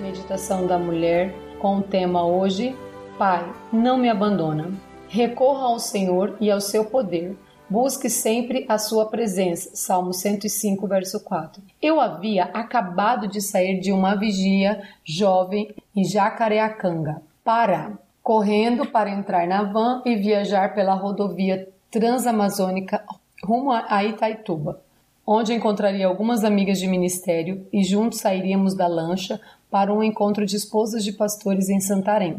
meditação da mulher com o tema hoje: Pai, não me abandona. Recorra ao Senhor e ao seu poder. Busque sempre a sua presença. Salmo 105, verso 4. Eu havia acabado de sair de uma vigia jovem em Jacareacanga, Pará, correndo para entrar na van e viajar pela rodovia transamazônica rumo a Itaituba onde encontraria algumas amigas de ministério e juntos sairíamos da lancha para um encontro de esposas de pastores em Santarém.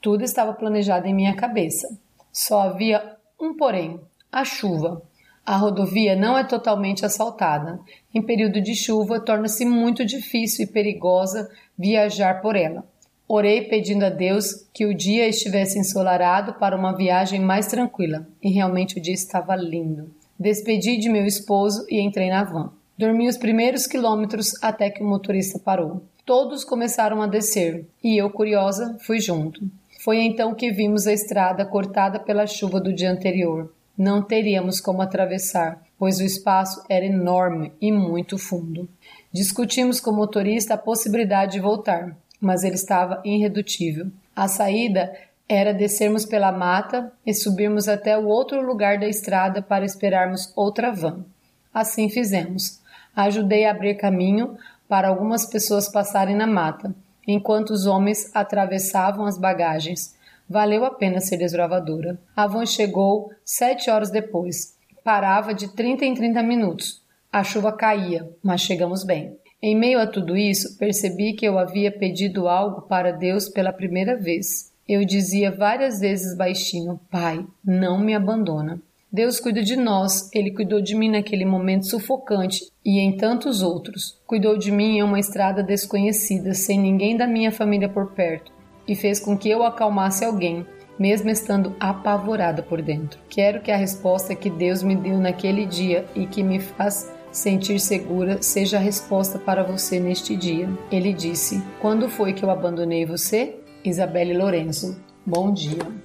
Tudo estava planejado em minha cabeça. Só havia um porém: a chuva. A rodovia não é totalmente asfaltada. Em período de chuva, torna-se muito difícil e perigosa viajar por ela. Orei pedindo a Deus que o dia estivesse ensolarado para uma viagem mais tranquila, e realmente o dia estava lindo. Despedi de meu esposo e entrei na van. Dormi os primeiros quilômetros até que o motorista parou. Todos começaram a descer e eu, curiosa, fui junto. Foi então que vimos a estrada cortada pela chuva do dia anterior. Não teríamos como atravessar, pois o espaço era enorme e muito fundo. Discutimos com o motorista a possibilidade de voltar, mas ele estava irredutível. A saída era descermos pela mata e subirmos até o outro lugar da estrada para esperarmos outra van. Assim fizemos. Ajudei a abrir caminho para algumas pessoas passarem na mata, enquanto os homens atravessavam as bagagens. Valeu a pena ser desbravadora. A van chegou sete horas depois. Parava de 30 em 30 minutos. A chuva caía, mas chegamos bem. Em meio a tudo isso, percebi que eu havia pedido algo para Deus pela primeira vez. Eu dizia várias vezes baixinho: Pai, não me abandona. Deus cuida de nós, Ele cuidou de mim naquele momento sufocante e em tantos outros. Cuidou de mim em uma estrada desconhecida, sem ninguém da minha família por perto, e fez com que eu acalmasse alguém, mesmo estando apavorada por dentro. Quero que a resposta que Deus me deu naquele dia e que me faz sentir segura seja a resposta para você neste dia. Ele disse: Quando foi que eu abandonei você? Isabelle Lorenzo. Bom dia.